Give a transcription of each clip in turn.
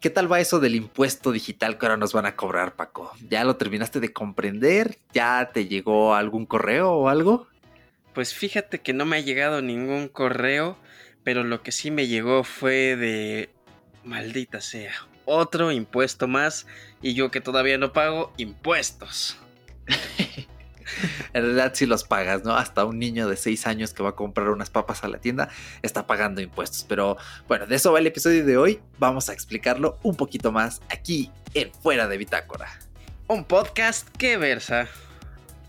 ¿Y qué tal va eso del impuesto digital que ahora nos van a cobrar, Paco? ¿Ya lo terminaste de comprender? ¿Ya te llegó algún correo o algo? Pues fíjate que no me ha llegado ningún correo, pero lo que sí me llegó fue de... Maldita sea, otro impuesto más y yo que todavía no pago impuestos. en realidad sí los pagas, ¿no? Hasta un niño de 6 años que va a comprar unas papas a la tienda está pagando impuestos. Pero bueno, de eso va el episodio de hoy. Vamos a explicarlo un poquito más aquí en Fuera de Bitácora. Un podcast que versa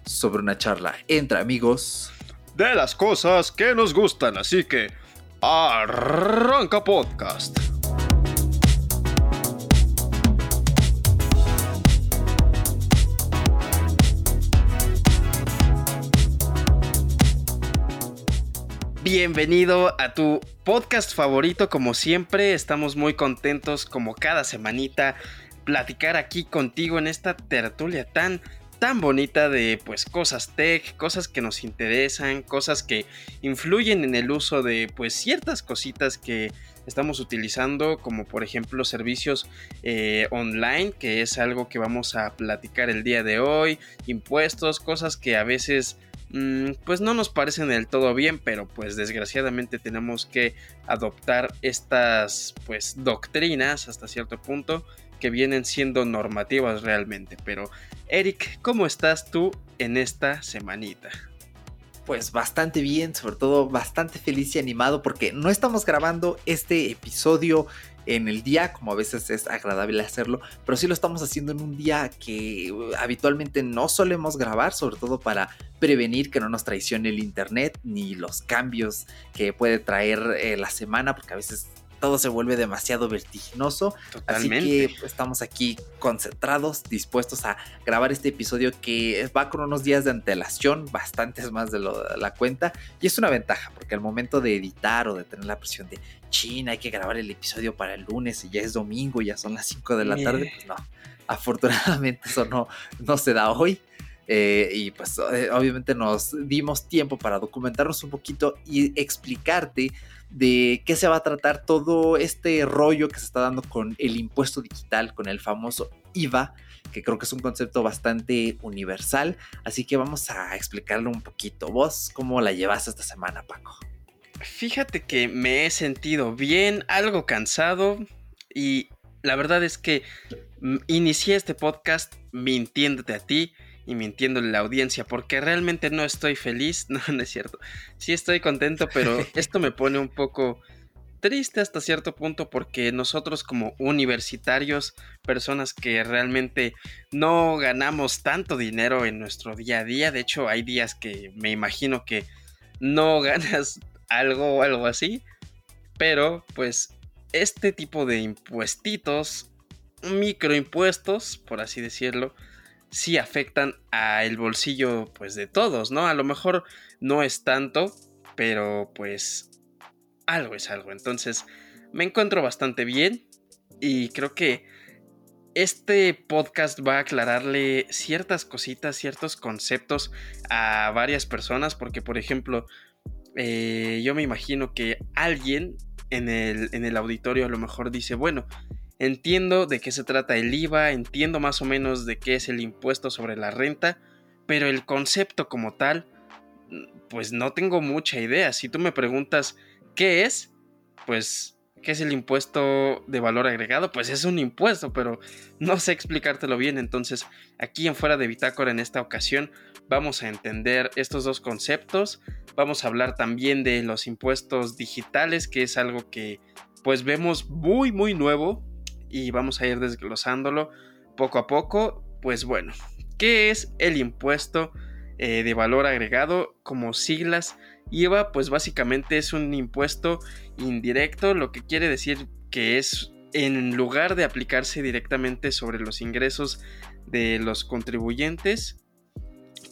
sobre una charla entre amigos de las cosas que nos gustan. Así que arranca podcast. Bienvenido a tu podcast favorito, como siempre, estamos muy contentos como cada semanita platicar aquí contigo en esta tertulia tan tan bonita de pues cosas tech, cosas que nos interesan, cosas que influyen en el uso de pues ciertas cositas que estamos utilizando, como por ejemplo servicios eh, online, que es algo que vamos a platicar el día de hoy, impuestos, cosas que a veces pues no nos parecen del todo bien, pero pues desgraciadamente tenemos que adoptar estas pues doctrinas hasta cierto punto que vienen siendo normativas realmente. Pero Eric, ¿cómo estás tú en esta semanita? Pues bastante bien, sobre todo bastante feliz y animado porque no estamos grabando este episodio en el día, como a veces es agradable hacerlo, pero sí lo estamos haciendo en un día que uh, habitualmente no solemos grabar, sobre todo para prevenir que no nos traicione el internet ni los cambios que puede traer eh, la semana, porque a veces todo se vuelve demasiado vertiginoso. Así que estamos aquí concentrados, dispuestos a grabar este episodio que va con unos días de antelación, bastantes más de, lo, de la cuenta. Y es una ventaja, porque al momento de editar o de tener la presión de China, hay que grabar el episodio para el lunes y ya es domingo, ya son las 5 de la tarde, pues no. Afortunadamente eso no, no se da hoy. Eh, y pues eh, obviamente nos dimos tiempo para documentarnos un poquito y explicarte de qué se va a tratar todo este rollo que se está dando con el impuesto digital, con el famoso IVA, que creo que es un concepto bastante universal. Así que vamos a explicarlo un poquito. ¿Vos cómo la llevas esta semana, Paco? Fíjate que me he sentido bien, algo cansado y la verdad es que mm, inicié este podcast mintiéndote a ti y mintiéndole a la audiencia porque realmente no estoy feliz, no, no es cierto. Sí estoy contento, pero esto me pone un poco triste hasta cierto punto porque nosotros como universitarios, personas que realmente no ganamos tanto dinero en nuestro día a día, de hecho hay días que me imagino que no ganas algo o algo así. Pero pues este tipo de impuestitos, microimpuestos, por así decirlo, sí afectan al bolsillo pues de todos, ¿no? A lo mejor no es tanto, pero pues algo es algo. Entonces me encuentro bastante bien y creo que este podcast va a aclararle ciertas cositas, ciertos conceptos a varias personas, porque por ejemplo, eh, yo me imagino que alguien en el, en el auditorio a lo mejor dice, bueno, entiendo de qué se trata el IVA, entiendo más o menos de qué es el impuesto sobre la renta, pero el concepto como tal, pues no tengo mucha idea. Si tú me preguntas qué es, pues ¿Qué es el impuesto de valor agregado? Pues es un impuesto, pero no sé explicártelo bien. Entonces, aquí en Fuera de Bitácora, en esta ocasión, vamos a entender estos dos conceptos. Vamos a hablar también de los impuestos digitales, que es algo que pues vemos muy, muy nuevo. Y vamos a ir desglosándolo poco a poco. Pues bueno, ¿qué es el impuesto eh, de valor agregado? Como siglas IVA pues básicamente es un impuesto indirecto, lo que quiere decir que es en lugar de aplicarse directamente sobre los ingresos de los contribuyentes,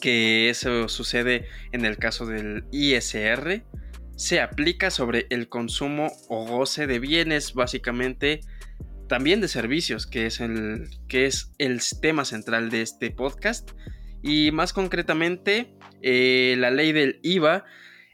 que eso sucede en el caso del ISR, se aplica sobre el consumo o goce de bienes, básicamente también de servicios, que es el, que es el tema central de este podcast. Y más concretamente, eh, la ley del IVA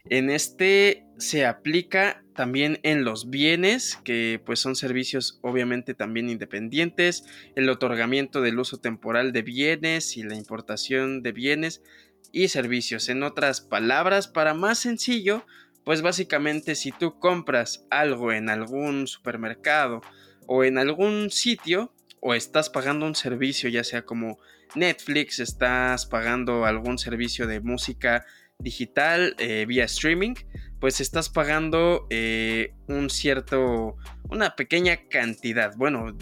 En este se aplica también en los bienes, que pues son servicios obviamente también independientes, el otorgamiento del uso temporal de bienes y la importación de bienes y servicios. En otras palabras, para más sencillo, pues básicamente si tú compras algo en algún supermercado o en algún sitio, o estás pagando un servicio, ya sea como Netflix, estás pagando algún servicio de música digital eh, vía streaming, pues estás pagando eh, un cierto, una pequeña cantidad. Bueno,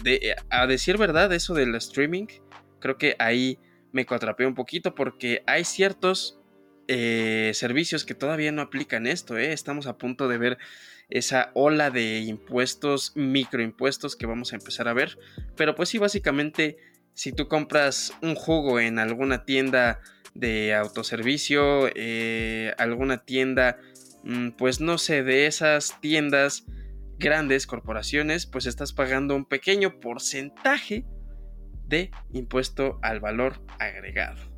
a decir verdad, eso del streaming, creo que ahí me contrapeé un poquito porque hay ciertos eh, servicios que todavía no aplican esto. Estamos a punto de ver esa ola de impuestos, microimpuestos que vamos a empezar a ver. Pero pues sí, básicamente, si tú compras un jugo en alguna tienda de autoservicio, eh, alguna tienda, mm, pues no sé, de esas tiendas grandes, corporaciones, pues estás pagando un pequeño porcentaje de impuesto al valor agregado.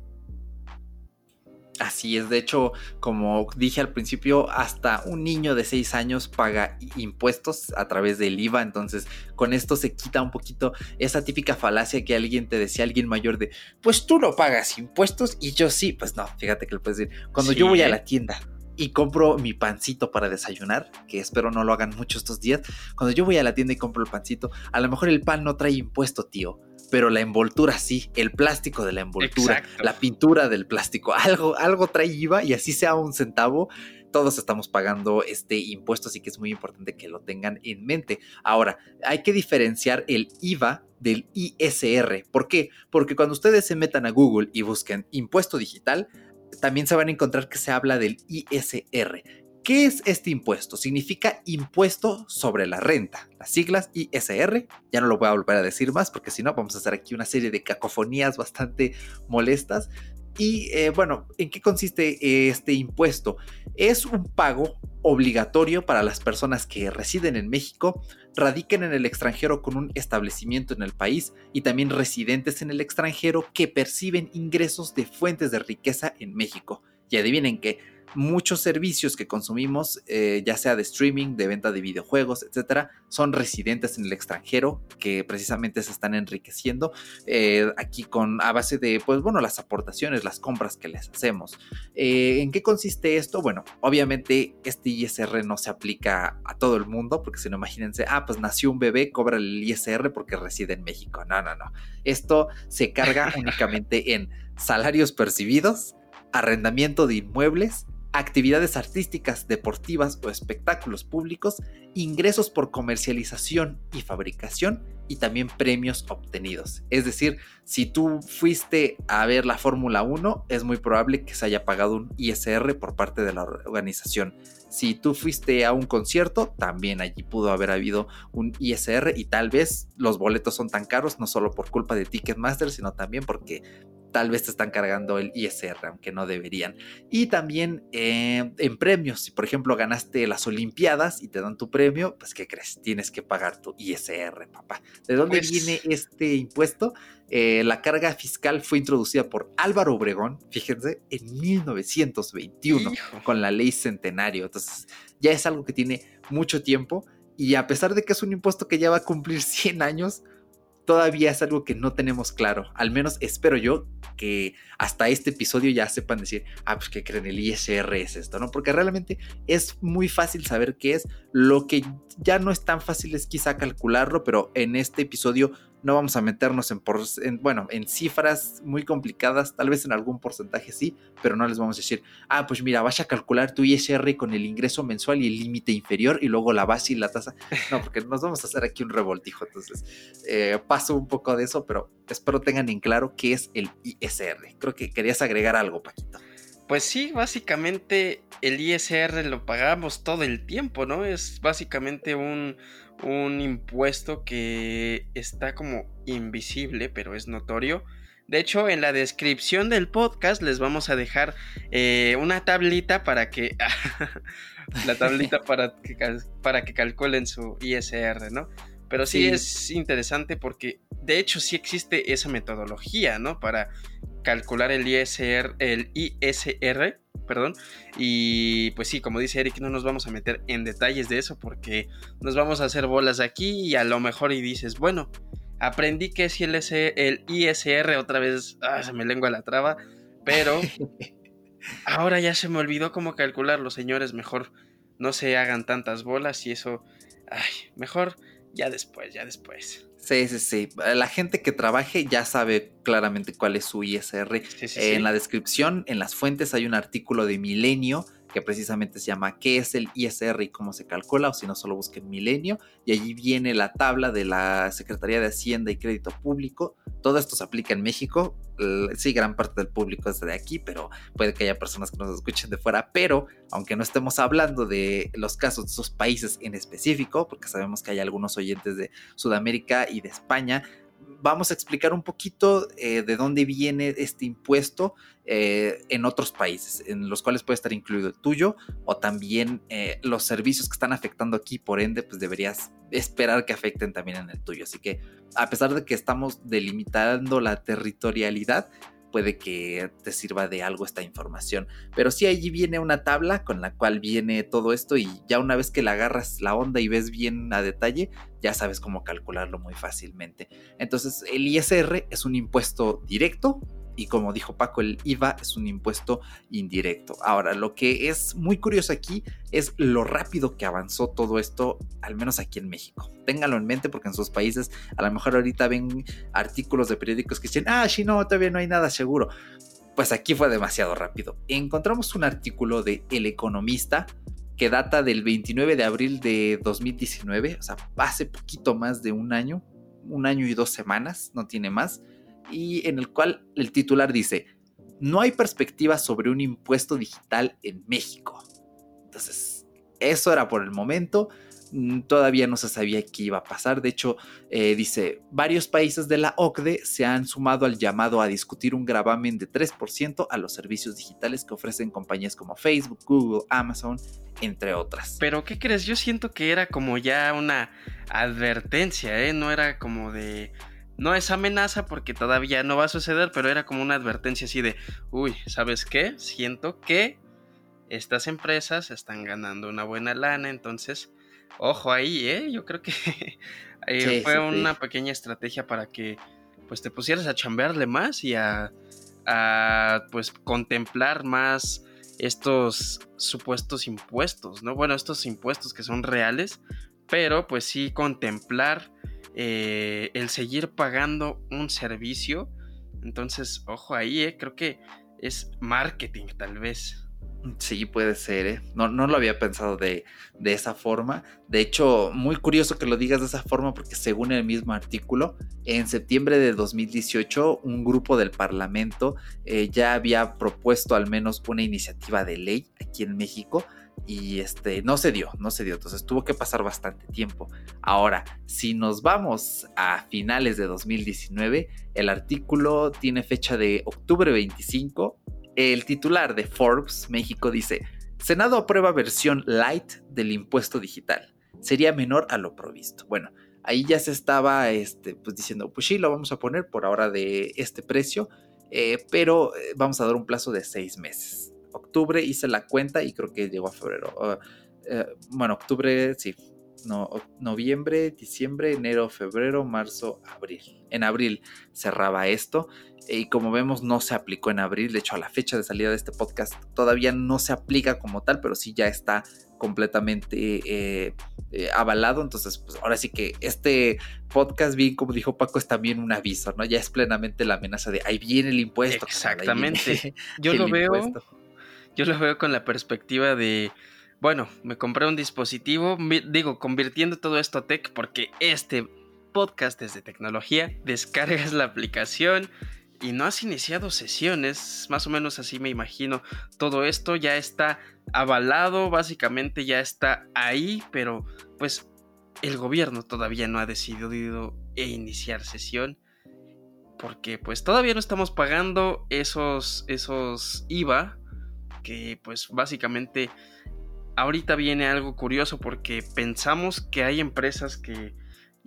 Así es, de hecho, como dije al principio, hasta un niño de 6 años paga impuestos a través del IVA, entonces con esto se quita un poquito esa típica falacia que alguien te decía, alguien mayor de, pues tú no pagas impuestos y yo sí, pues no, fíjate que lo puedes decir, cuando yo voy a la tienda y compro mi pancito para desayunar, que espero no lo hagan mucho estos días, cuando yo voy a la tienda y compro el pancito, a lo mejor el pan no trae impuesto, tío pero la envoltura sí, el plástico de la envoltura, la pintura del plástico, algo, algo trae IVA y así sea un centavo, todos estamos pagando este impuesto, así que es muy importante que lo tengan en mente. Ahora, hay que diferenciar el IVA del ISR. ¿Por qué? Porque cuando ustedes se metan a Google y busquen impuesto digital, también se van a encontrar que se habla del ISR. ¿Qué es este impuesto? Significa impuesto sobre la renta. Las siglas ISR, ya no lo voy a volver a decir más porque si no vamos a hacer aquí una serie de cacofonías bastante molestas. Y eh, bueno, ¿en qué consiste este impuesto? Es un pago obligatorio para las personas que residen en México, radiquen en el extranjero con un establecimiento en el país y también residentes en el extranjero que perciben ingresos de fuentes de riqueza en México. Y adivinen que muchos servicios que consumimos, eh, ya sea de streaming, de venta de videojuegos, etcétera, son residentes en el extranjero que precisamente se están enriqueciendo eh, aquí con a base de, pues bueno, las aportaciones, las compras que les hacemos. Eh, ¿En qué consiste esto? Bueno, obviamente este ISR no se aplica a todo el mundo, porque si no, imagínense, ah, pues nació un bebé, cobra el ISR porque reside en México. No, no, no. Esto se carga únicamente en salarios percibidos, arrendamiento de inmuebles actividades artísticas, deportivas o espectáculos públicos, ingresos por comercialización y fabricación y también premios obtenidos. Es decir, si tú fuiste a ver la Fórmula 1, es muy probable que se haya pagado un ISR por parte de la organización. Si tú fuiste a un concierto, también allí pudo haber habido un ISR y tal vez los boletos son tan caros no solo por culpa de Ticketmaster, sino también porque tal vez te están cargando el ISR, aunque no deberían. Y también eh, en premios, si por ejemplo ganaste las Olimpiadas y te dan tu premio, pues ¿qué crees? Tienes que pagar tu ISR, papá. ¿De dónde pues viene este impuesto? Eh, la carga fiscal fue introducida por Álvaro Obregón, fíjense, en 1921 con la ley Centenario. Entonces ya es algo que tiene mucho tiempo y a pesar de que es un impuesto que ya va a cumplir 100 años, todavía es algo que no tenemos claro. Al menos espero yo que hasta este episodio ya sepan decir, ah, pues que creen el ISR es esto, ¿no? Porque realmente es muy fácil saber qué es. Lo que ya no es tan fácil es quizá calcularlo, pero en este episodio no vamos a meternos en, bueno, en cifras muy complicadas, tal vez en algún porcentaje sí, pero no les vamos a decir, ah, pues mira, vas a calcular tu ISR con el ingreso mensual y el límite inferior y luego la base y la tasa. No, porque nos vamos a hacer aquí un revoltijo. Entonces, eh, paso un poco de eso, pero espero tengan en claro qué es el ISR. Creo que querías agregar algo, Paquito. Pues sí, básicamente el ISR lo pagamos todo el tiempo, ¿no? Es básicamente un, un impuesto que está como invisible, pero es notorio. De hecho, en la descripción del podcast les vamos a dejar eh, una tablita para que. la tablita para que, para que calculen su ISR, ¿no? Pero sí, es interesante porque, de hecho, sí existe esa metodología, ¿no? Para calcular el ISR, el ISR perdón. Y pues sí, como dice Eric, no nos vamos a meter en detalles de eso porque nos vamos a hacer bolas aquí y a lo mejor y dices, bueno, aprendí que es el, el ISR otra vez, ah, se me lengua la traba, pero ahora ya se me olvidó cómo calcularlo, señores, mejor no se hagan tantas bolas y eso, ay, mejor ya después, ya después. Sí, sí, sí. La gente que trabaje ya sabe claramente cuál es su ISR. en la descripción, en las fuentes, hay un artículo de Milenio que precisamente se llama ¿Qué es el ISR y cómo se calcula? O si no, solo busquen Milenio. Y allí viene la tabla de la Secretaría de Hacienda y Crédito Público. Todo esto se aplica en México. Sí, gran parte del público es de aquí, pero puede que haya personas que nos escuchen de fuera. Pero, aunque no estemos hablando de los casos de esos países en específico, porque sabemos que hay algunos oyentes de Sudamérica y de España, vamos a explicar un poquito eh, de dónde viene este impuesto eh, en otros países, en los cuales puede estar incluido el tuyo o también eh, los servicios que están afectando aquí, por ende, pues deberías esperar que afecten también en el tuyo. Así que a pesar de que estamos delimitando la territorialidad, puede que te sirva de algo esta información. Pero sí, allí viene una tabla con la cual viene todo esto y ya una vez que le agarras la onda y ves bien a detalle, ya sabes cómo calcularlo muy fácilmente. Entonces, el ISR es un impuesto directo y como dijo Paco, el IVA es un impuesto indirecto. Ahora, lo que es muy curioso aquí es lo rápido que avanzó todo esto, al menos aquí en México. Ténganlo en mente porque en sus países a lo mejor ahorita ven artículos de periódicos que dicen, ah, sí, no, todavía no hay nada seguro. Pues aquí fue demasiado rápido. Encontramos un artículo de El Economista que data del 29 de abril de 2019, o sea, hace poquito más de un año, un año y dos semanas, no tiene más y en el cual el titular dice, no hay perspectiva sobre un impuesto digital en México. Entonces, eso era por el momento. Mm, todavía no se sabía qué iba a pasar. De hecho, eh, dice, varios países de la OCDE se han sumado al llamado a discutir un gravamen de 3% a los servicios digitales que ofrecen compañías como Facebook, Google, Amazon, entre otras. Pero, ¿qué crees? Yo siento que era como ya una advertencia, ¿eh? No era como de no es amenaza porque todavía no va a suceder, pero era como una advertencia así de, uy, ¿sabes qué? Siento que estas empresas están ganando una buena lana, entonces, ojo ahí, ¿eh? Yo creo que eh, fue una pequeña estrategia para que pues te pusieras a chambearle más y a, a pues contemplar más estos supuestos impuestos, ¿no? Bueno, estos impuestos que son reales, pero pues sí contemplar eh, el seguir pagando un servicio. Entonces, ojo ahí, eh, creo que es marketing tal vez. Sí, puede ser, ¿eh? No, no lo había pensado de, de, esa forma. De hecho, muy curioso que lo digas de esa forma porque según el mismo artículo, en septiembre de 2018 un grupo del Parlamento eh, ya había propuesto al menos una iniciativa de ley aquí en México y este no se dio, no se dio, entonces tuvo que pasar bastante tiempo. Ahora, si nos vamos a finales de 2019, el artículo tiene fecha de octubre 25. El titular de Forbes México dice, Senado aprueba versión light del impuesto digital. Sería menor a lo provisto. Bueno, ahí ya se estaba este, pues diciendo, pues sí, lo vamos a poner por ahora de este precio, eh, pero eh, vamos a dar un plazo de seis meses octubre hice la cuenta y creo que llegó a febrero. Eh, bueno, octubre, sí. No, noviembre, diciembre, enero, febrero, marzo, abril. En abril cerraba esto y como vemos no se aplicó en abril. De hecho, a la fecha de salida de este podcast todavía no se aplica como tal, pero sí ya está completamente eh, eh, avalado. Entonces, pues ahora sí que este podcast, bien como dijo Paco, es también un aviso, ¿no? Ya es plenamente la amenaza de ahí viene el impuesto. Exactamente. Yo lo veo yo lo veo con la perspectiva de, bueno, me compré un dispositivo, digo, convirtiendo todo esto a tech porque este podcast es de tecnología, descargas la aplicación y no has iniciado sesiones, más o menos así me imagino. Todo esto ya está avalado, básicamente ya está ahí, pero pues el gobierno todavía no ha decidido iniciar sesión porque pues todavía no estamos pagando esos esos IVA que pues básicamente ahorita viene algo curioso porque pensamos que hay empresas que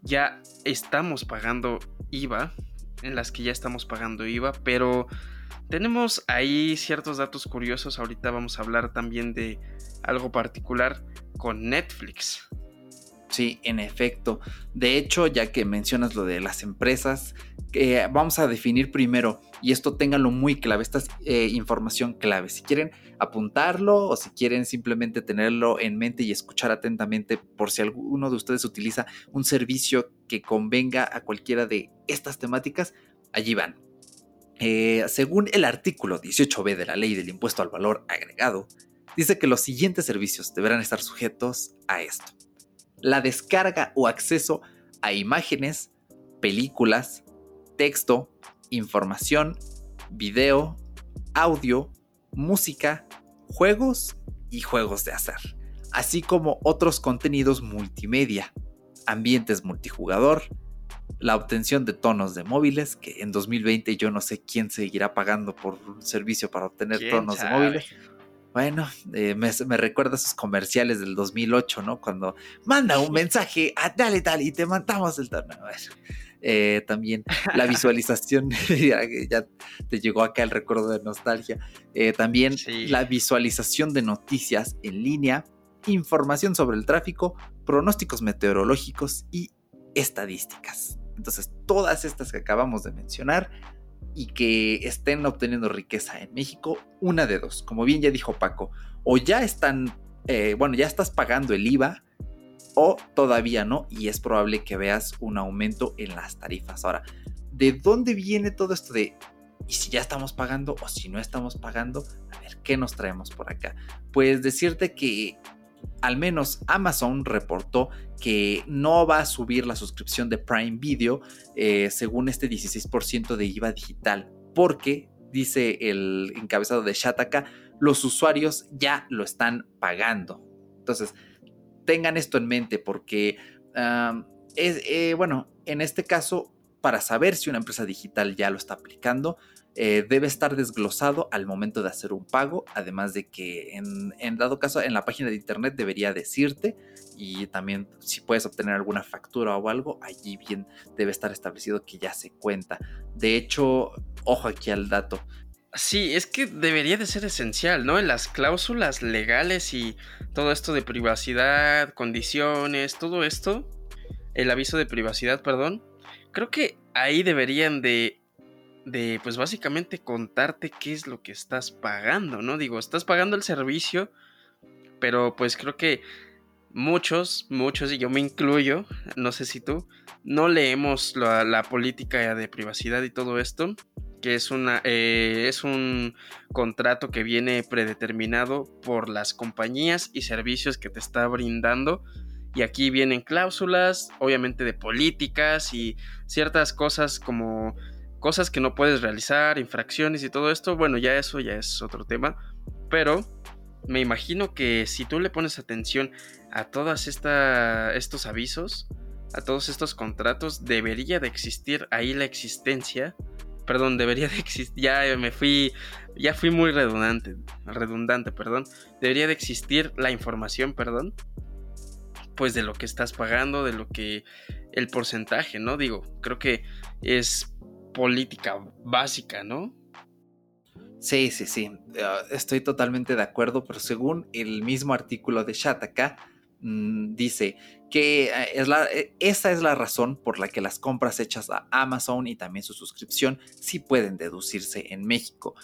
ya estamos pagando IVA, en las que ya estamos pagando IVA, pero tenemos ahí ciertos datos curiosos. Ahorita vamos a hablar también de algo particular con Netflix. Sí, en efecto. De hecho, ya que mencionas lo de las empresas, eh, vamos a definir primero, y esto ténganlo muy clave, esta es eh, información clave. Si quieren apuntarlo o si quieren simplemente tenerlo en mente y escuchar atentamente por si alguno de ustedes utiliza un servicio que convenga a cualquiera de estas temáticas, allí van. Eh, según el artículo 18b de la ley del impuesto al valor agregado, dice que los siguientes servicios deberán estar sujetos a esto. La descarga o acceso a imágenes, películas, texto, información, video, audio, música, juegos y juegos de azar, así como otros contenidos multimedia, ambientes multijugador, la obtención de tonos de móviles, que en 2020 yo no sé quién seguirá pagando por un servicio para obtener tonos de móviles. Bueno, eh, me, recuerda a esos comerciales del 2008, ¿no? Cuando manda un mensaje a tal y tal y te mandamos el tono. Eh, también la visualización, ya, te llegó acá el recuerdo de nostalgia. Eh, también la visualización de noticias en línea, información sobre el tráfico, pronósticos meteorológicos y estadísticas. Entonces, todas estas que acabamos de mencionar y que estén obteniendo riqueza en México, una de dos, como bien ya dijo Paco, o ya están, eh, bueno, ya estás pagando el IVA o todavía no, y es probable que veas un aumento en las tarifas. Ahora, ¿de dónde viene todo esto de, y si ya estamos pagando o si no estamos pagando? A ver, ¿qué nos traemos por acá? Pues decirte que al menos Amazon reportó que no va a subir la suscripción de Prime Video eh, según este 16% de IVA digital, porque, dice el encabezado de Shataka, los usuarios ya lo están pagando. Entonces, tengan esto en mente porque, es, eh, bueno, en este caso, para saber si una empresa digital ya lo está aplicando, eh, debe estar desglosado al momento de hacer un pago, además de que en, dado caso en la página de internet debería decirte y también si puedes obtener alguna factura o algo, allí bien debe estar establecido que ya se cuenta. De hecho, ojo aquí al dato. Sí, es que debería de ser esencial, ¿no? En las cláusulas legales y todo esto de privacidad, condiciones, todo esto, el aviso de privacidad, perdón, creo que ahí deberían de de pues básicamente contarte qué es lo que estás pagando, ¿no? Digo, estás pagando el servicio, pero pues creo que muchos, muchos, y yo me incluyo, no sé si tú, no leemos la, política de privacidad y todo esto, que es, una, eh, es un contrato que viene predeterminado por las compañías y servicios que te está brindando. Y aquí vienen cláusulas, obviamente de políticas y ciertas cosas como cosas que no puedes realizar, infracciones y todo esto, bueno, ya eso ya es otro tema, pero me imagino que si tú le pones atención a todos estos avisos, a todos estos contratos, debería de existir ahí la existencia, perdón, debería de existir, ya me fui, ya fui muy redundante, redundante, perdón, debería de existir la información, perdón, pues de lo que estás pagando, de lo que el porcentaje, ¿no? Digo, creo que es política básica, ¿no? Sí, sí, sí, ah, estoy totalmente de acuerdo, pero según el mismo artículo de Shataka, mm, dice que la, eh, esa es la razón por la que las compras hechas a Amazon y también su suscripción sí pueden deducirse en México.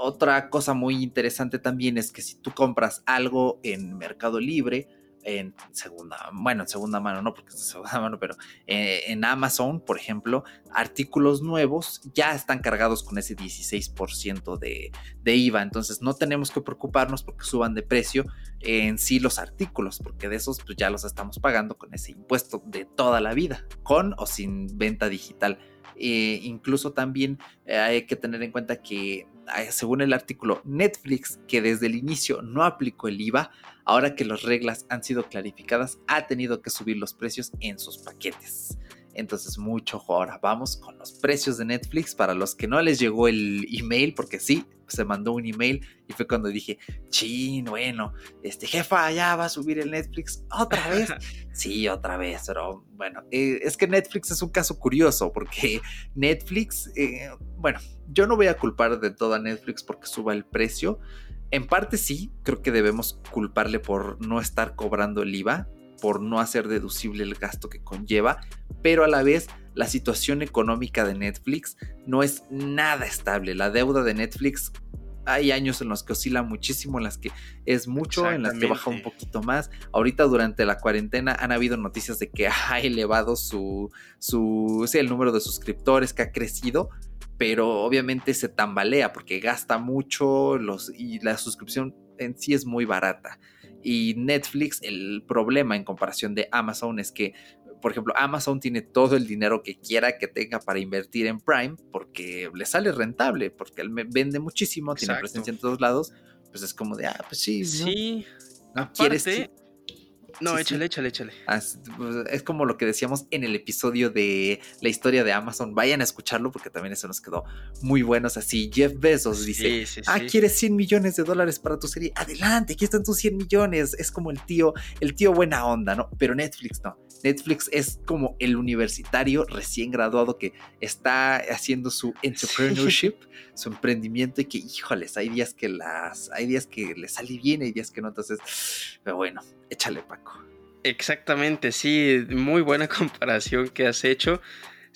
Otra cosa muy interesante también es que si tú compras algo en Mercado Libre, en segunda, bueno, en segunda mano, no porque es segunda mano, pero eh, en Amazon, por ejemplo, artículos nuevos ya están cargados con ese 16% de, de, IVA. Entonces no tenemos que preocuparnos porque suban de precio en sí los artículos, porque de esos pues, ya los estamos pagando con ese impuesto de toda la vida, con o sin venta digital. Eh, incluso también eh, hay que tener en cuenta que, según el artículo, Netflix, que desde el inicio no aplicó el IVA, ahora que las reglas han sido clarificadas, ha tenido que subir los precios en sus paquetes. Entonces, mucho ahora. Vamos con los precios de Netflix para los que no les llegó el email, porque sí, se mandó un email y fue cuando dije, chin, bueno, este jefa ya va a subir el Netflix otra vez. sí, otra vez, pero bueno, eh, es que Netflix es un caso curioso porque Netflix, eh, bueno, yo no voy a culpar de todo a Netflix porque suba el precio. En parte sí, creo que debemos culparle por no estar cobrando el IVA, por no hacer deducible el gasto que conlleva, pero a la vez la situación económica de Netflix no es nada estable. La deuda de Netflix hay años en los que oscila muchísimo, en las que es mucho, en las que baja un poquito más. Ahorita durante la cuarentena han habido noticias de que ha elevado su, su el número de suscriptores que ha crecido, pero obviamente se tambalea porque gasta mucho los, y la suscripción en sí es muy barata. Y Netflix, el problema en comparación de Amazon es que, por ejemplo, Amazon tiene todo el dinero que quiera que tenga para invertir en Prime porque le sale rentable, porque él vende muchísimo, tiene presencia en todos lados. Pues es como de, ah, pues sí. Sí. ¿no? ¿Quieres, no, échale, échale, échale. Pues, es como lo que decíamos en el episodio de la historia de Amazon. Vayan a escucharlo porque también eso nos quedó muy bueno. Así Jeff Bezos dice, ah, ¿quieres 100 millones de dólares para tu serie? Adelante, aquí están tus 100 millones. Es como el tío, el tío buena onda, ¿no? Pero Netflix no. Netflix es como el universitario recién graduado que está haciendo su entrepreneurship, su emprendimiento y que, híjoles, hay días que las, hay días que le sale bien, hay días que no, entonces, pero bueno, échale Paco. Exactamente, sí, muy buena comparación que has hecho.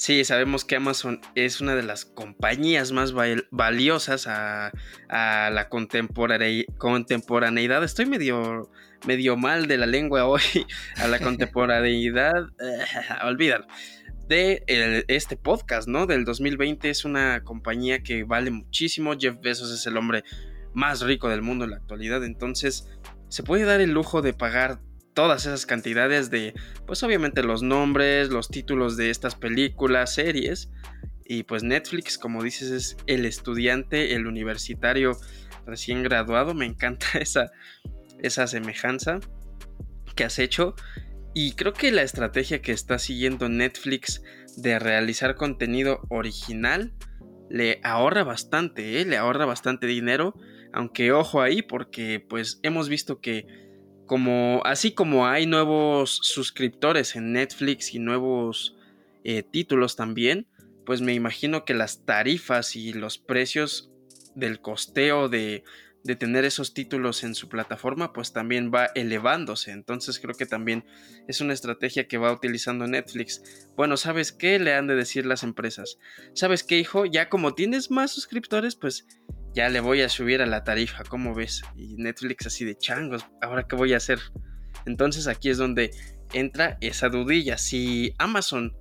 Sí, sabemos que Amazon es una de las compañías más valiosas a, la contemporaneidad. Estoy medio, medio mal de la lengua hoy. A la contemporaneidad. olvídalo. De este podcast, ¿no? Del 2020 es una compañía que vale muchísimo. Jeff Bezos es el hombre más rico del mundo en la actualidad. Entonces, se puede dar el lujo de pagar todas esas cantidades de, pues obviamente los nombres, los títulos de estas películas, series. Y pues Netflix, como dices, es el estudiante, el universitario recién graduado. Me encanta esa, esa semejanza que has hecho. Y creo que la estrategia que está siguiendo Netflix de realizar contenido original le ahorra bastante, ¿eh? le ahorra bastante dinero. Aunque ojo ahí, porque pues hemos visto que como así como hay nuevos suscriptores en Netflix y nuevos eh, títulos también, pues me imagino que las tarifas y los precios del costeo de, de tener esos títulos en su plataforma, pues también va elevándose. Entonces creo que también es una estrategia que va utilizando Netflix. Bueno, ¿sabes qué le han de decir las empresas? ¿Sabes qué, hijo? Ya como tienes más suscriptores, pues ya le voy a subir a la tarifa, ¿cómo ves? Y Netflix así de changos, ¿ahora qué voy a hacer? Entonces aquí es donde entra esa dudilla. Si Amazon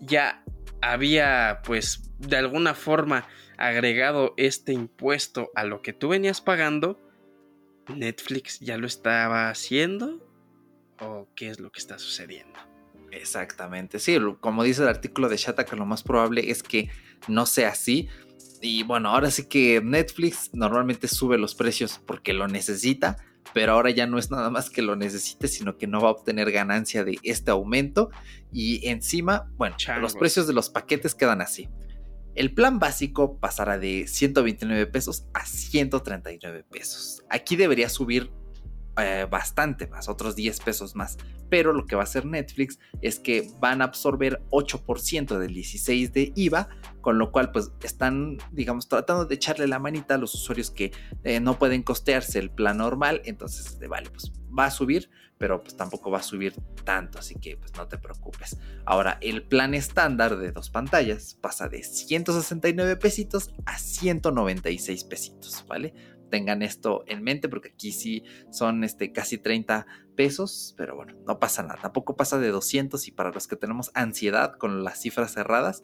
ya había, pues, de alguna forma agregado este impuesto a lo que tú venías pagando, Netflix ya lo estaba haciendo o qué es lo que está sucediendo. Exactamente, sí, como dice el artículo de Shataka, lo más probable es que no sea así, y bueno, ahora sí que Netflix normalmente sube los precios porque lo necesita, pero ahora ya no es nada más que lo necesite, sino que no va a obtener ganancia de este aumento. Y encima, bueno, los precios de los paquetes quedan así. El plan básico pasará de 129 pesos a 139 pesos. Aquí debería subir eh, bastante más, otros 10 pesos más. Pero lo que va a hacer Netflix es que van a absorber 8% del 16 de IVA, con lo cual pues están, digamos, tratando de echarle la manita a los usuarios que eh, no pueden costearse el plan normal. Entonces, este, vale, pues va a subir, pero pues tampoco va a subir tanto, así que pues no te preocupes. Ahora, el plan estándar de dos pantallas pasa de 169 pesitos a 196 pesitos, ¿vale? Tengan esto en mente porque aquí sí son este, casi 30 pesos, pero bueno, no pasa nada, tampoco pasa de 200 y para los que tenemos ansiedad con las cifras cerradas,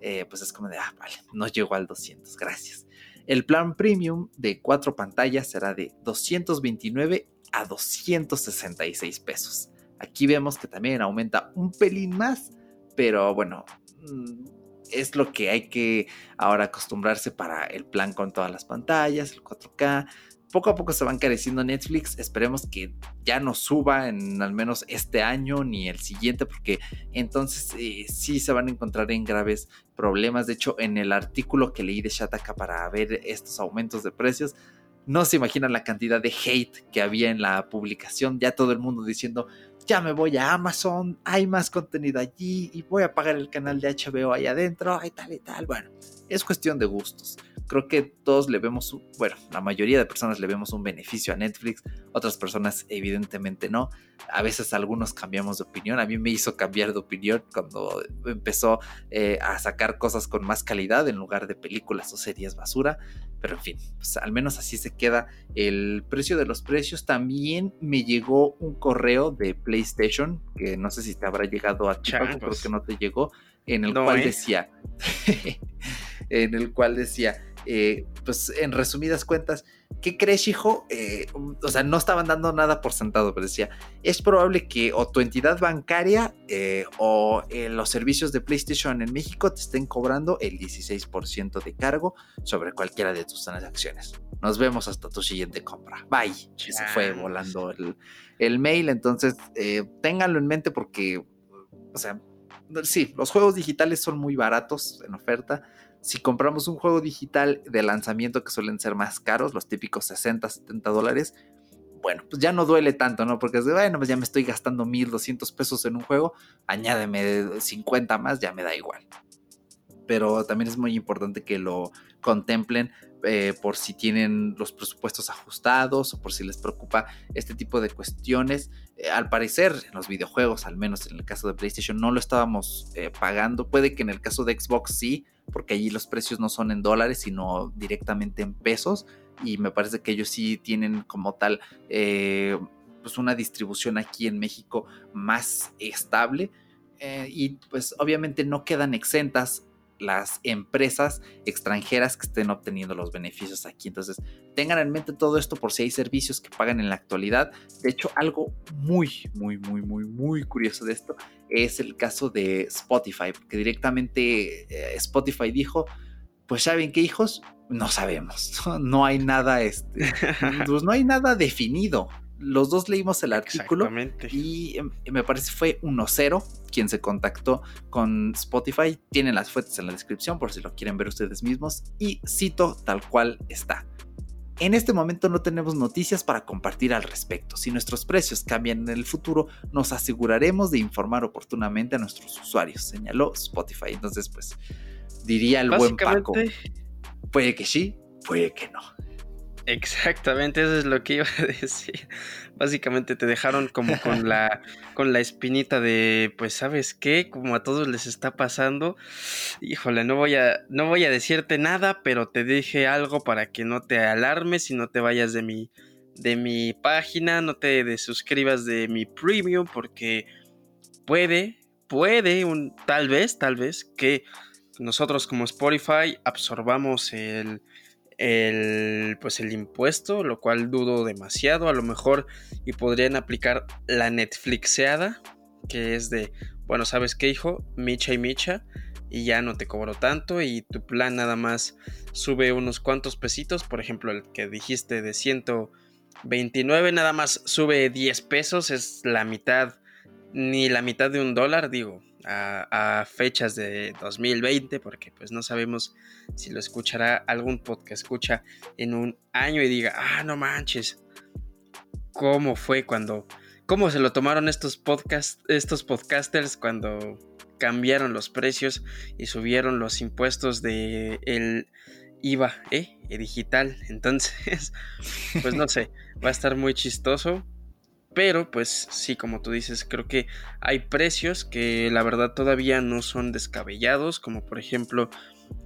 eh, pues es como de, ah, vale, no llegó al 200, gracias. El plan premium de cuatro pantallas será de 229 a 266 pesos. Aquí vemos que también aumenta un pelín más, pero bueno, mm, es lo que hay que ahora acostumbrarse para el plan con todas las pantallas, el 4K. poco a poco se va encareciendo Netflix. Esperemos que ya no suba en al menos este año ni el siguiente, porque entonces eh, sí se van a encontrar en graves problemas. De hecho, en el artículo que leí de Shataka para ver estos aumentos de precios, no se imaginan la cantidad de hate que había en la publicación. Ya todo el mundo diciendo, ya me voy a Amazon, hay más contenido allí y voy a pagar el canal de HBO ahí adentro, y tal y tal. Bueno, es cuestión de gustos creo que todos le vemos, bueno, la mayoría de personas le vemos un beneficio a Netflix, otras personas evidentemente no. A veces algunos cambiamos de opinión. A mí me hizo cambiar de opinión cuando empezó eh, a sacar cosas con más calidad en lugar de películas o series basura. Pero en fin, pues al menos así se queda el precio de los precios. También me llegó un correo de PlayStation, que no sé si te habrá llegado a ti, creo que no te llegó, en el cual ¿eh? decía, en el cual decía, eh, pues en resumidas cuentas, ¿qué crees, hijo? Eh, o sea, no estaban dando nada por sentado, pero decía, es probable que o tu entidad bancaria eh, o los servicios de PlayStation en México te estén cobrando el 16% de cargo sobre cualquiera de tus transacciones. Nos vemos hasta tu siguiente compra. Bye. se fue volando el, el mail, entonces ténganlo en mente porque, o sea, sí, los juegos digitales son muy baratos en oferta si compramos un juego digital de lanzamiento que suelen ser más caros, los típicos 60, 70 dólares, bueno, pues ya no duele tanto, ¿no? Porque es de, bueno, pues ya me estoy gastando 1200 pesos en un juego, añádeme 50 más, ya me da igual. Pero también es muy importante que lo contemplen eh, por si tienen los presupuestos ajustados o por si les preocupa este tipo de cuestiones. Eh, al parecer, en los videojuegos, al menos en el caso de PlayStation, no lo estábamos eh, pagando. Puede que en el caso de Xbox sí, porque allí los precios no son en dólares, sino directamente en pesos. Y me parece que ellos sí tienen como tal eh, pues una distribución aquí en México más estable. Eh, y pues obviamente no quedan exentas las empresas extranjeras que estén obteniendo los beneficios aquí. Entonces, tengan en mente todo esto por si hay servicios que pagan en la actualidad. De hecho, algo muy, muy, muy, muy, muy curioso de esto es el caso de Spotify, porque directamente eh, Spotify dijo, pues saben qué hijos, no sabemos, no hay nada, este, pues no hay nada definido los dos leímos el artículo y em, me parece fue 1-0 quien se contactó con Spotify. Tienen las fuentes en la descripción por si lo quieren ver ustedes mismos y cito tal cual está. En este momento no tenemos noticias para compartir al respecto. Si nuestros precios cambian en el futuro, nos aseguraremos de informar oportunamente a nuestros usuarios, señaló Spotify. Entonces, pues, diría el buen Paco, puede que sí, puede que no. Exactamente, eso es lo que iba a decir. Básicamente te dejaron como con la con la espinita de, pues sabes qué, como a todos les está pasando. Híjole, no voy a no voy a decirte nada, pero te dije algo para que no te alarmes y no te vayas de mi de mi página, no te desuscribas de mi premium porque puede puede un tal vez, tal vez que nosotros como Spotify absorbamos el el, pues el impuesto, lo cual dudo demasiado. A lo mejor y podrían aplicar la Netflixeada, que es de, bueno, ¿sabes qué, hijo? Micha y micha, y ya no te cobro tanto y tu plan nada más sube unos cuantos pesitos. Por ejemplo, el que dijiste de 129 nada más sube 10 pesos, es la mitad, ni la mitad de un dólar, digo a, fechas de 2020, porque pues no sabemos si lo escuchará algún podcast escucha en un año y diga, ah, no manches, ¿cómo fue cuando, cómo se lo tomaron estos, podcast, estos podcasters cuando cambiaron los precios y subieron los impuestos de el IVA, ¿eh? digital. Entonces, pues no sé, va a estar muy chistoso. Pero pues sí, como tú dices, creo que hay precios que la verdad todavía no son descabellados, como por ejemplo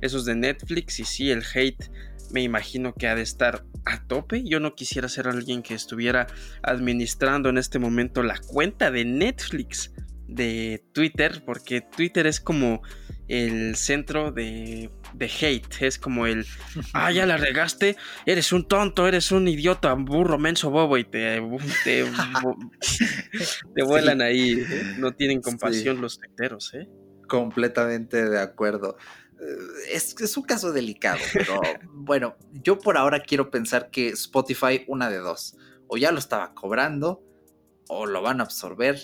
esos de Netflix y sí, el hate me imagino que ha de estar a tope. Yo no quisiera ser alguien que estuviera administrando en este momento la cuenta de Netflix de Twitter, porque Twitter es como el centro de, de, hate, es como el, ah, ya la regaste, eres un tonto, eres un idiota, burro, menso, bobo, y te, te, vuelan ahí, ¿eh? no tienen compasión los tuiteros, ¿eh? Completamente de acuerdo. es, es un caso delicado, pero bueno, yo por ahora quiero pensar que Spotify, una de dos, o ya lo estaba cobrando, o lo van a absorber,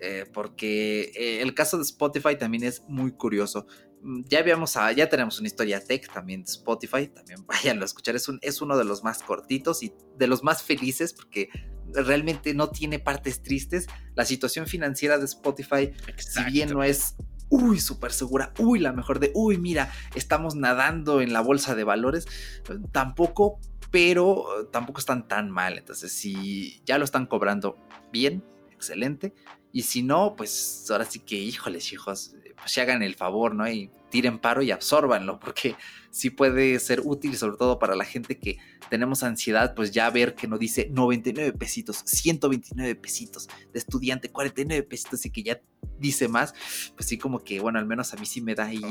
eh, porque eh, el caso de Spotify también es muy curioso. Mm, ya habíamos, ya tenemos una historia tech también de Spotify, también váyanlo a escuchar, es, un, es uno de los más cortitos y de los más felices porque realmente no tiene partes tristes. La situación financiera de Spotify, si bien no es uy, súper segura, uy, la mejor de, uy, mira, estamos nadando en la bolsa de valores, tampoco, pero tampoco están tan mal. Entonces, si ya lo están cobrando bien, excelente. Y si no, pues ahora sí que, híjoles, hijos, pues se hagan el favor, ¿no? Y tiren paro y absórbanlo, porque sí puede ser útil, sobre todo para la gente que tenemos ansiedad, pues ya ver que no dice 99 pesitos, 129 pesitos de estudiante, 49 pesitos y que ya dice más, pues sí como que, bueno, al menos a mí sí me da ahí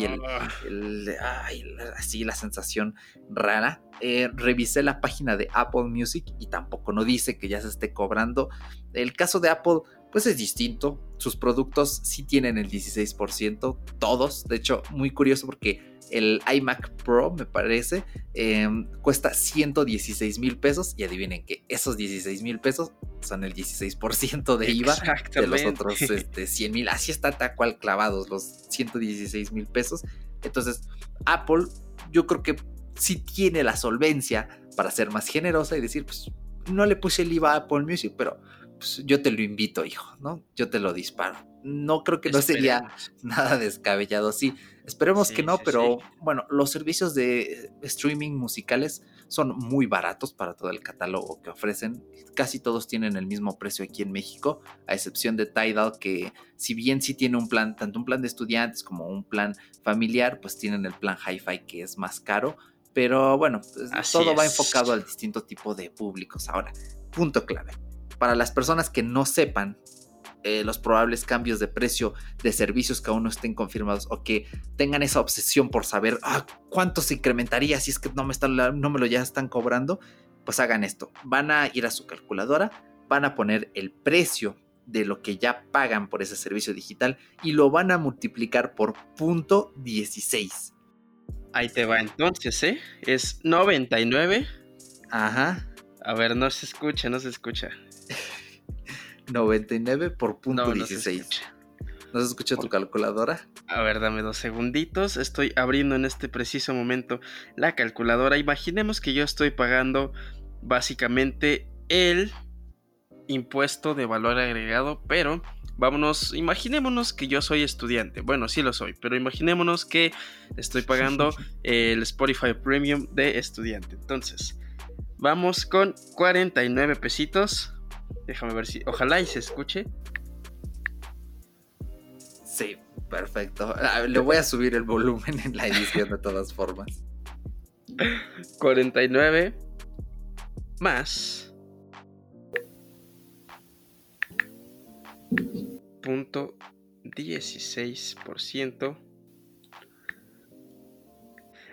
el, ah. así la sensación rara. Eh, revisé la página de Apple Music y tampoco no dice que ya se esté cobrando. El caso de Apple pues es distinto. Sus productos sí tienen el 16%, todos. De hecho, muy curioso porque el iMac Pro, me parece, em, cuesta 116 mil pesos. Y adivinen que esos 16 mil pesos son el 16% de IVA de los otros este, 100 mil. Así está tal cual clavados los 116 mil pesos. Entonces, Apple, yo creo que sí tiene la solvencia para ser más generosa y decir, pues no le puse el IVA a Apple Music, pero pues, yo te lo invito, hijo, ¿no? Yo te lo disparo. No creo que no sería nada descabellado, sí. Esperemos que no, pero bueno, los servicios de streaming musicales son muy baratos para todo el catálogo que ofrecen. Casi todos tienen el mismo precio aquí en México, a excepción de Tidal, que si bien sí tiene un plan, tanto un plan de estudiantes como un plan familiar, pues tienen el plan Hi-Fi que es más caro. Pero bueno, pues, todo va enfocado al distinto tipo de públicos. Ahora, punto clave para las personas que no sepan eh, los probables cambios de precio de servicios que aún no estén confirmados o que tengan esa obsesión por saber ah, cuánto se incrementaría si es que no me, están, no me lo ya están cobrando, pues hagan esto. Van a ir a su calculadora, van a poner el precio de lo que ya pagan por ese servicio digital y lo van a multiplicar por punto 16. Ahí te va entonces, ¿eh? Es 99. Ajá. A ver, no se escucha, no se escucha. 99 por punto 16. No se escucha tu calculadora? A ver, dame dos segunditos. Estoy abriendo en este preciso momento la calculadora. Imaginemos que yo estoy pagando básicamente el impuesto de valor agregado, pero vámonos, imaginémonos que yo soy estudiante. Bueno, sí lo soy, pero imaginémonos que estoy pagando el Spotify Premium de estudiante. Entonces, vamos con 49 pesitos Déjame ver si. Ojalá y se escuche. Sí, perfecto. Ah, le voy a subir el volumen en la edición de todas formas. 49 más. Punto 16%.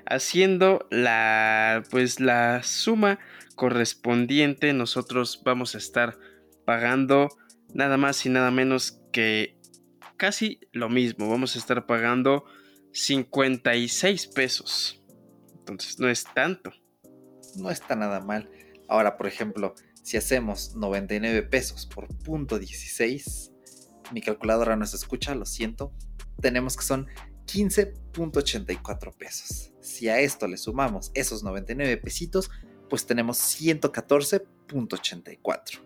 Haciendo la. Pues la suma correspondiente. Nosotros vamos a estar pagando nada más y nada menos que casi lo mismo. Vamos a estar pagando 56 pesos. Entonces no es tanto. No está nada mal. Ahora, por ejemplo, si hacemos 99 pesos por punto 16, mi calculadora no se escucha, lo siento. Tenemos que son 15.84 pesos. Si a esto le sumamos esos 99 pesitos, pues tenemos 114.84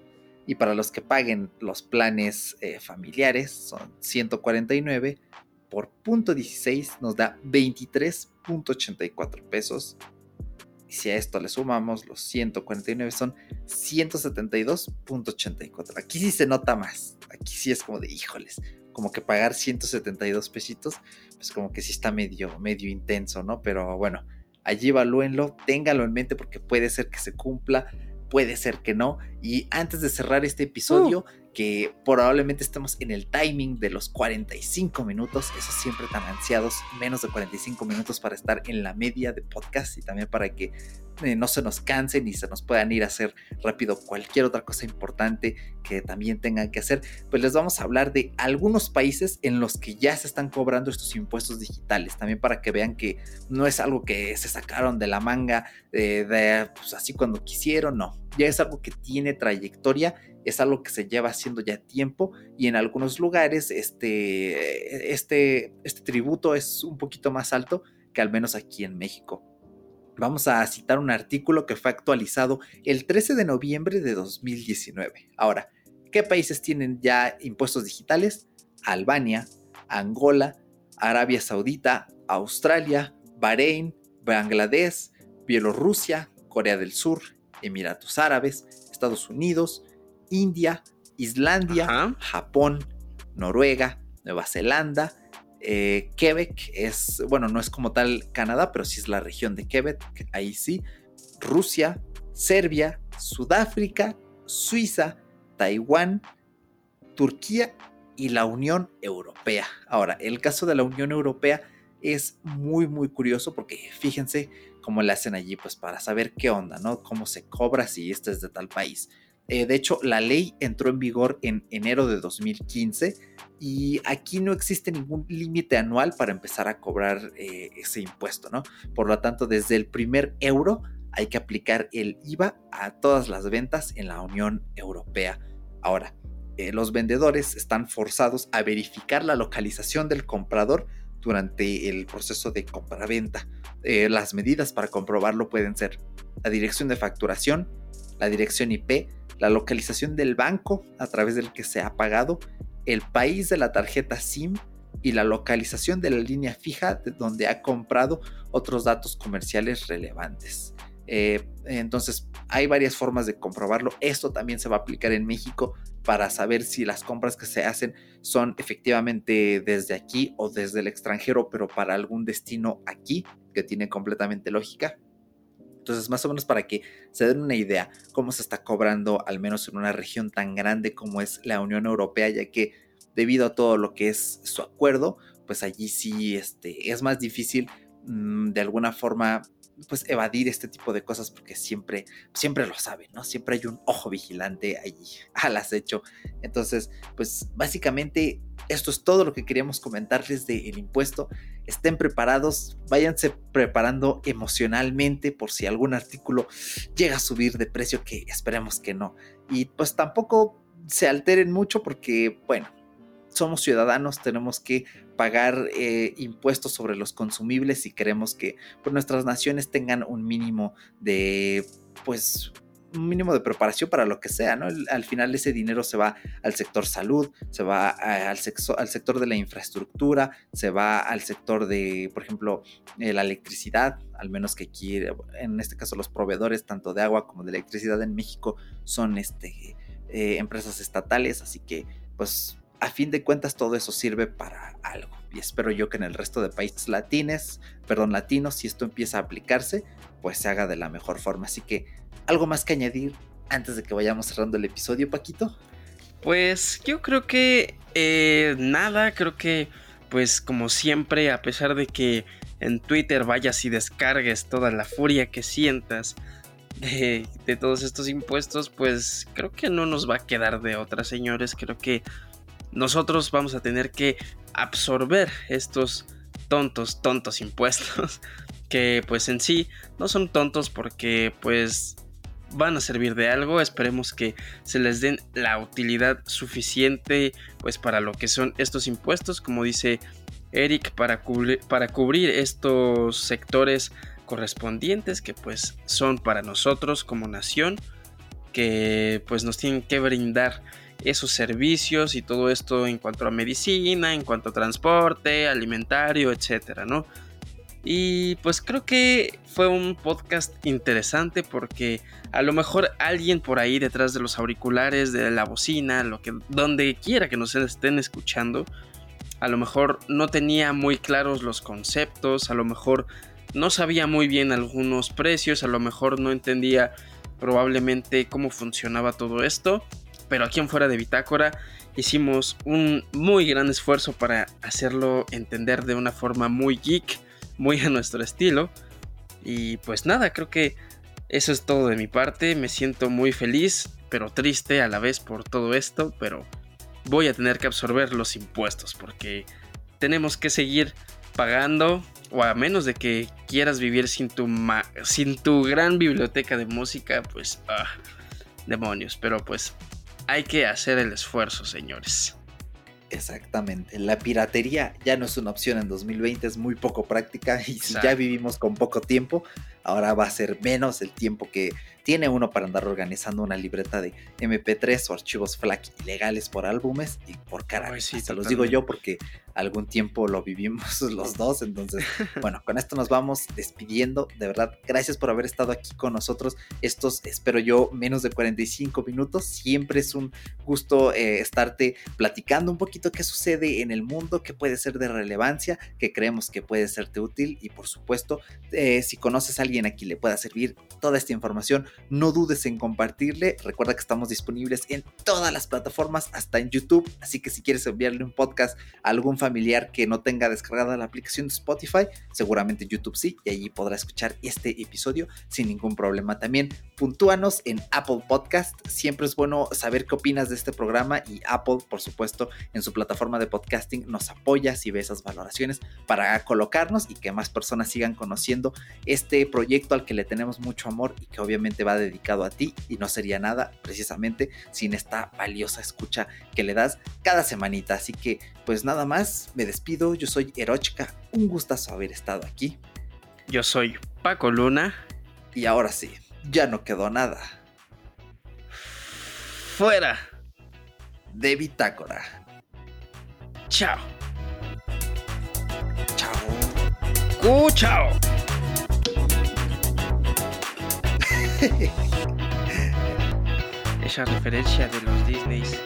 y para los que paguen los planes eh, familiares son 149 por punto 16 nos da 23.84 pesos. Y si a esto le sumamos los 149 son 172.84. Aquí sí se nota más. Aquí sí es como de híjoles. Como que pagar 172 pesitos, pues como que sí está medio, medio intenso, ¿no? Pero bueno, allí evalúenlo, ténganlo en mente porque puede ser que se cumpla puede ser que no. Y antes de cerrar este episodio, uh. que probablemente estemos en el timing de los 45 minutos, esos siempre tan ansiados, menos de 45 minutos para estar en la media de podcast y también para que eh, no se nos cansen y se nos puedan ir a hacer rápido cualquier otra cosa importante que también tengan que hacer, pues les vamos a hablar de algunos países en los que ya se están cobrando estos impuestos digitales, también para que vean que no es algo que se sacaron de la manga de, pues, así cuando quisieron, no, ya es algo que tiene trayectoria, es algo que se lleva haciendo ya tiempo y en algunos lugares este, este, este tributo es un poquito más alto que al menos aquí en México. Vamos a citar un artículo que fue actualizado el 13 de noviembre de 2019. Ahora, ¿qué países tienen ya impuestos digitales? Albania, Angola, Arabia Saudita, Australia, Bahrein, Bangladesh, Bielorrusia, Corea del Sur, Emiratos Árabes, Estados Unidos, India, Islandia, Japón, Noruega, Nueva Zelanda, eh, Quebec es, bueno, no es como tal Canadá, pero sí es la región de Quebec, ahí sí. Rusia, Serbia, Sudáfrica, Suiza, Taiwán, Turquía y la Unión Europea. Ahora, el caso de la Unión Europea es muy, muy curioso porque fíjense cómo le hacen allí, pues para saber qué onda, ¿no? Cómo se cobra si este es de tal país. Eh, de hecho, la ley entró en vigor en enero de 2015 y aquí no existe ningún límite anual para empezar a cobrar eh, ese impuesto, ¿no? Por lo tanto, desde el primer euro hay que aplicar el IVA a todas las ventas en la Unión Europea. Ahora, eh, los vendedores están forzados a verificar la localización del comprador durante el proceso de compra-venta. las medidas para comprobarlo pueden ser la dirección de facturación, la dirección IP, la localización del banco a través del que se ha pagado, el país de la tarjeta SIM y la localización de la línea fija de donde ha comprado otros datos comerciales relevantes. Eh, entonces hay varias formas de comprobarlo. Esto también se va a aplicar en México para saber si las compras que se hacen son efectivamente desde aquí o desde el extranjero, pero para algún destino aquí, que tiene completamente lógica. Entonces, más o menos para que se den una idea cómo se está cobrando, al menos en una región tan grande como es la Unión Europea, ya que debido a todo lo que es su acuerdo, pues allí sí este, es más difícil mm, de alguna forma pues evadir este tipo de cosas porque siempre, siempre lo saben, ¿no? Siempre hay un ojo vigilante allí al acecho. Entonces, pues básicamente esto es todo lo que queríamos comentarles del impuesto. Estén preparados, váyanse preparando emocionalmente por si algún artículo llega a subir de precio, que esperemos que no. Y pues tampoco se alteren mucho porque, bueno, somos ciudadanos, tenemos que pagar eh, impuestos sobre los consumibles y queremos que pues, nuestras naciones tengan un mínimo de, pues, un mínimo de preparación para lo que sea, ¿no? al final ese dinero se va al sector salud, se va al, al, sector de la infraestructura, se va al sector de, por ejemplo, eh, la electricidad, al menos que aquí, en este caso los proveedores tanto de agua como de electricidad en México son este, eh, empresas estatales, así que pues a fin de cuentas todo eso sirve para algo. Y espero yo que en el resto de países latines, perdón, latinos, si esto empieza a aplicarse, pues se haga de la mejor forma. Así que, ¿algo más que añadir antes de que vayamos cerrando el episodio, Paquito? Pues yo creo que eh, nada, creo que pues como siempre, a pesar de que en Twitter vayas y descargues toda la furia que sientas de, de todos estos impuestos, pues creo que no nos va a quedar de otra, señores. Creo que nosotros vamos a tener que absorber estos tontos, tontos impuestos que pues en sí no son tontos porque pues van a servir de algo, esperemos que se les den la utilidad suficiente pues para lo que son estos impuestos, como dice Eric, para cubrir, para cubrir estos sectores correspondientes que pues son para nosotros como nación, que pues nos tienen que brindar esos servicios y todo esto en cuanto a medicina, en cuanto a transporte, alimentario, etcétera, ¿no? Y pues creo que fue un podcast interesante porque a lo mejor alguien por ahí detrás de los auriculares, de la bocina, lo que donde quiera que nos estén escuchando, a lo mejor no tenía muy claros los conceptos, a lo mejor no sabía muy bien algunos precios, a lo mejor no entendía probablemente cómo funcionaba todo esto. Pero aquí en fuera de Bitácora hicimos un muy gran esfuerzo para hacerlo entender de una forma muy geek, muy a nuestro estilo. Y pues nada, creo que eso es todo de mi parte. Me siento muy feliz, pero triste a la vez por todo esto, pero voy a tener que absorber los impuestos porque tenemos que seguir pagando o a menos de que quieras vivir sin tu, sin tu gran biblioteca de música, pues ah, demonios, pero pues hay que hacer el esfuerzo, señores. Exactamente, la piratería ya no es una opción en 2020, es muy poco práctica y si ya vivimos con poco tiempo, ahora va a ser menos el tiempo que tiene uno para andar organizando una libreta de MP3 o archivos FLAC ilegales por álbumes y por cara. se los digo yo porque algún tiempo lo vivimos los dos. Entonces, bueno, con esto nos vamos despidiendo. De verdad, gracias por haber estado aquí con nosotros. Estos, espero yo, menos de 45 minutos. Siempre es un gusto eh, estarte platicando un poquito qué sucede en el mundo, qué puede ser de relevancia, que creemos que puede serte útil. Y por supuesto, eh, si conoces a alguien a le pueda servir toda esta información, no dudes en compartirle. Recuerda que estamos disponibles en todas las plataformas, hasta en YouTube. Así que si quieres enviarle un podcast a algún familiar que no tenga descargada la aplicación de Spotify, seguramente YouTube sí, y allí podrá escuchar este episodio sin ningún problema. También puntúanos en Apple Podcast. Siempre es bueno saber qué opinas de este programa y Apple, por supuesto, en su plataforma de podcasting nos apoya si ve esas valoraciones para colocarnos y que más personas sigan conociendo este proyecto al que le tenemos mucho amor y que obviamente va dedicado a ti y no sería nada precisamente sin esta valiosa escucha que le das cada semanita. Así que pues nada más, me despido, yo soy Erochka, un gustazo haber estado aquí. Yo soy Paco Luna. Y ahora sí, ya no quedó nada. Fuera. De Bitácora. Chao. Chao. Uh, Esa referencia de los Disneys.